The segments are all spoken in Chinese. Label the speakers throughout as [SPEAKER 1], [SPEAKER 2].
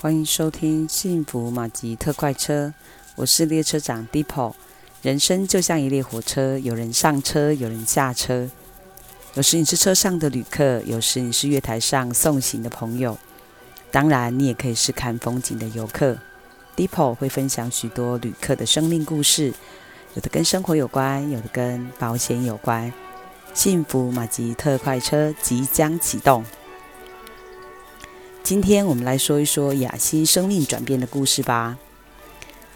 [SPEAKER 1] 欢迎收听幸福马吉特快车，我是列车长 Deepo。人生就像一列火车，有人上车，有人下车。有时你是车上的旅客，有时你是月台上送行的朋友。当然，你也可以是看风景的游客。Deepo 会分享许多旅客的生命故事，有的跟生活有关，有的跟保险有关。幸福马吉特快车即将启动。今天我们来说一说雅欣生命转变的故事吧。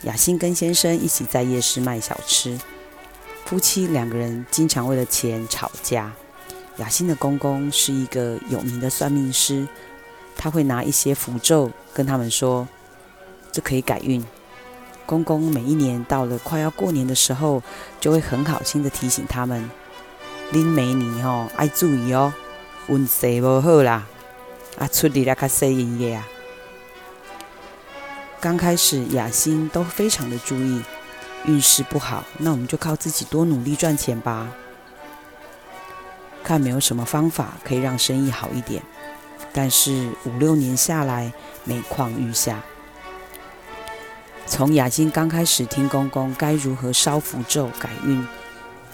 [SPEAKER 1] 雅欣跟先生一起在夜市卖小吃，夫妻两个人经常为了钱吵架。雅欣的公公是一个有名的算命师，他会拿一些符咒跟他们说，这可以改运。公公每一年到了快要过年的时候，就会很好心的提醒他们：恁每年吼爱注意哦，运势不好啦。啊，出力了，卡塞营业啊！刚开始雅欣都非常的注意，运势不好，那我们就靠自己多努力赚钱吧。看没有什么方法可以让生意好一点，但是五六年下来，每况愈下。从雅欣刚开始听公公该如何烧符咒改运、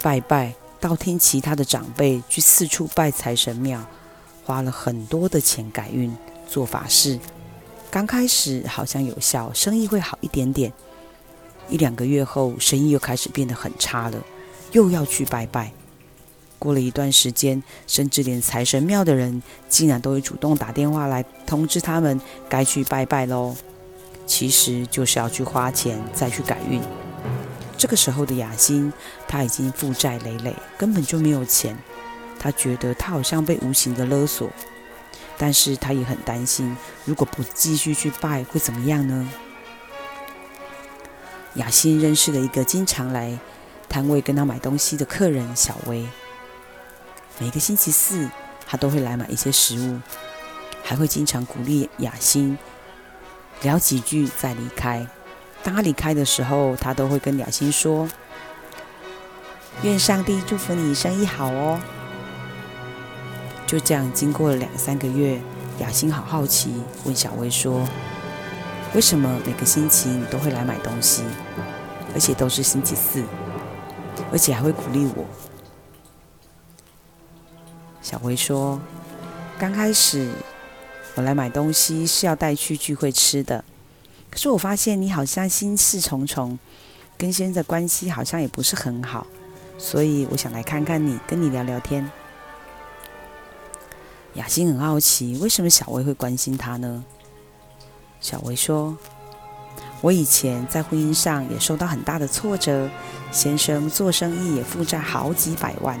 [SPEAKER 1] 拜拜，到听其他的长辈去四处拜财神庙。花了很多的钱改运做法事，刚开始好像有效，生意会好一点点。一两个月后，生意又开始变得很差了，又要去拜拜。过了一段时间，甚至连财神庙的人竟然都会主动打电话来通知他们该去拜拜喽。其实就是要去花钱再去改运。这个时候的雅欣，她已经负债累累，根本就没有钱。他觉得他好像被无形的勒索，但是他也很担心，如果不继续去拜会怎么样呢？雅欣认识了一个经常来摊位跟他买东西的客人小薇，每个星期四他都会来买一些食物，还会经常鼓励雅欣聊几句再离开。当他离开的时候，他都会跟雅欣说：“愿上帝祝福你生意好哦。”就这样，经过了两三个月，雅欣好好奇，问小薇说：“为什么每个星期你都会来买东西，而且都是星期四，而且还会鼓励我？”小薇说：“刚开始我来买东西是要带去聚会吃的，可是我发现你好像心事重重，跟先生的关系好像也不是很好，所以我想来看看你，跟你聊聊天。”雅欣很好奇，为什么小薇会关心她呢？小薇说：“我以前在婚姻上也受到很大的挫折，先生做生意也负债好几百万，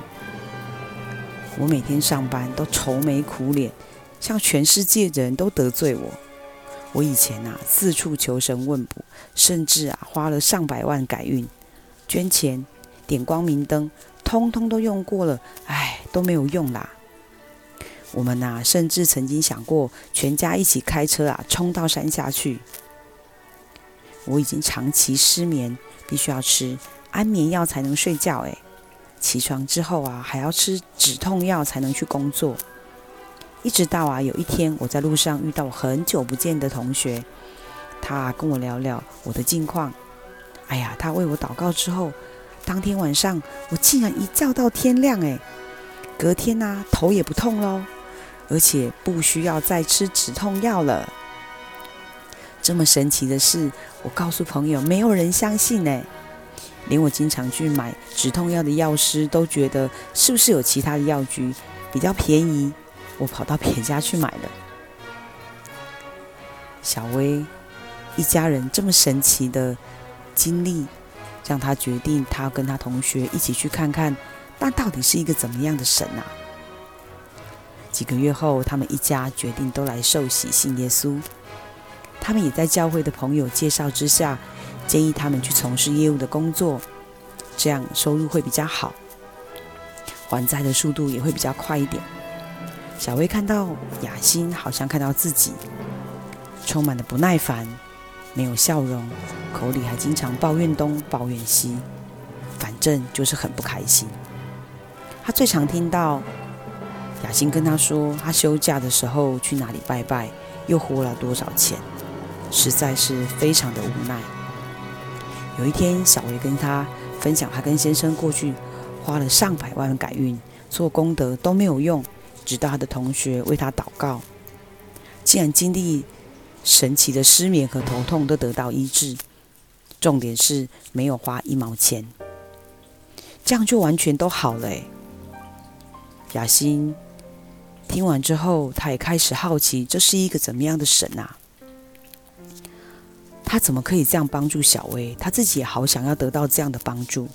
[SPEAKER 1] 我每天上班都愁眉苦脸，像全世界的人都得罪我。我以前啊，四处求神问卜，甚至啊，花了上百万改运，捐钱、点光明灯，通通都用过了，唉，都没有用啦。”我们呐、甚至曾经想过全家一起开车啊，冲到山下去。我已经长期失眠，必须要吃安眠药才能睡觉。哎，起床之后啊，还要吃止痛药才能去工作。一直到啊，有一天我在路上遇到我很久不见的同学，他、跟我聊聊我的近况。哎呀，他为我祷告之后，当天晚上我竟然一觉到天亮。哎，隔天呐、头也不痛喽。而且不需要再吃止痛药了。这么神奇的事，我告诉朋友，没有人相信呢。连我经常去买止痛药的药师都觉得，是不是有其他的药局比较便宜？我跑到别家去买了。小薇一家人这么神奇的经历，让他决定，他要跟他同学一起去看看，那到底是一个怎么样的神啊？几个月后，他们一家决定都来受洗信耶稣。他们也在教会的朋友介绍之下，建议他们去从事业务的工作，这样收入会比较好，还债的速度也会比较快一点。小薇看到雅欣，好像看到自己，充满了不耐烦，没有笑容，口里还经常抱怨东抱怨西，反正就是很不开心。他最常听到。雅欣跟他说，他休假的时候去哪里拜拜，又花了多少钱。实在是非常的无奈。有一天，小维跟他分享，他跟先生过去花了上百万改运做功德都没有用，直到他的同学为他祷告，竟然经历神奇的失眠和头痛都得到医治。重点是没有花一毛钱，这样就完全都好了。雅欣听完之后，他也开始好奇，这是一个怎么样的神啊？他怎么可以这样帮助小薇？他自己也好想要得到这样的帮助。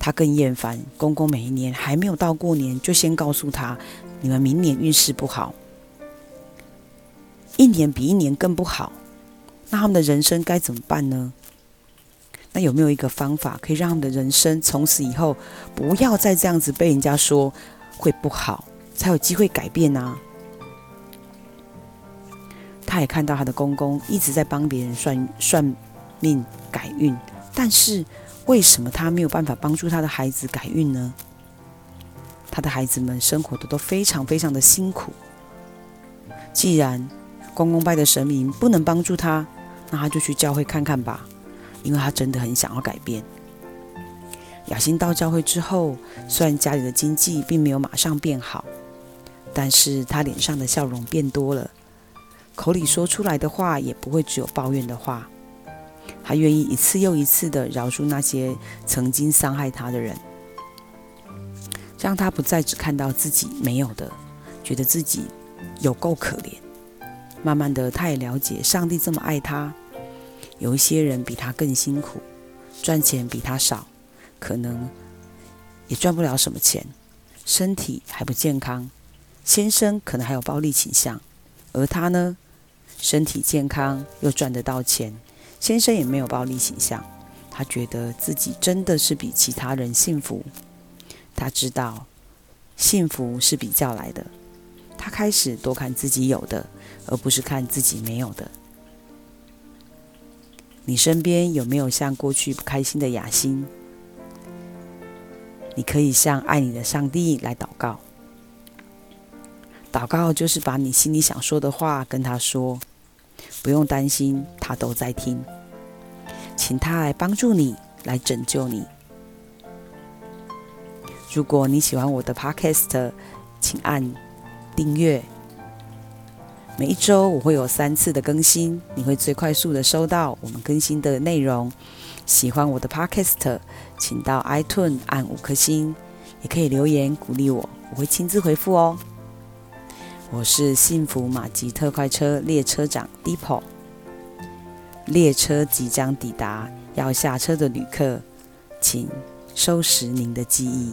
[SPEAKER 1] 他更厌烦公公每一年还没有到过年，就先告诉他：“你们明年运势不好，一年比一年更不好。”那他们的人生该怎么办呢？那有没有一个方法可以让他们的人生从此以后不要再这样子被人家说会不好，才有机会改变呢、啊？他也看到他的公公一直在帮别人算算命改运，但是为什么他没有办法帮助他的孩子改运呢？他的孩子们生活的都非常非常的辛苦。既然公公拜的神明不能帮助他，那他就去教会看看吧，因为他真的很想要改变。雅欣到教会之后，虽然家里的经济并没有马上变好，但是他脸上的笑容变多了。口里说出来的话也不会只有抱怨的话，他愿意一次又一次地饶恕那些曾经伤害他的人，让他不再只看到自己没有的，觉得自己有够可怜。慢慢的，他也了解上帝这么爱他，有一些人比他更辛苦，赚钱比他少，可能也赚不了什么钱，身体还不健康，先生可能还有暴力倾向，而他呢？身体健康又赚得到钱，先生也没有暴力倾向，他觉得自己真的是比其他人幸福。他知道幸福是比较来的，他开始多看自己有的，而不是看自己没有的。你身边有没有像过去不开心的雅欣？你可以向爱你的上帝来祷告。祷告就是把你心里想说的话跟他说。不用担心，他都在听，请他来帮助你，来拯救你。如果你喜欢我的 Podcast，请按订阅。每一周我会有三次的更新，你会最快速的收到我们更新的内容。喜欢我的 Podcast，请到 iTunes 按五颗星，也可以留言鼓励我，我会亲自回复哦。我是幸福马吉特快车列车长 Deepo，列车即将抵达，要下车的旅客，请收拾您的记忆。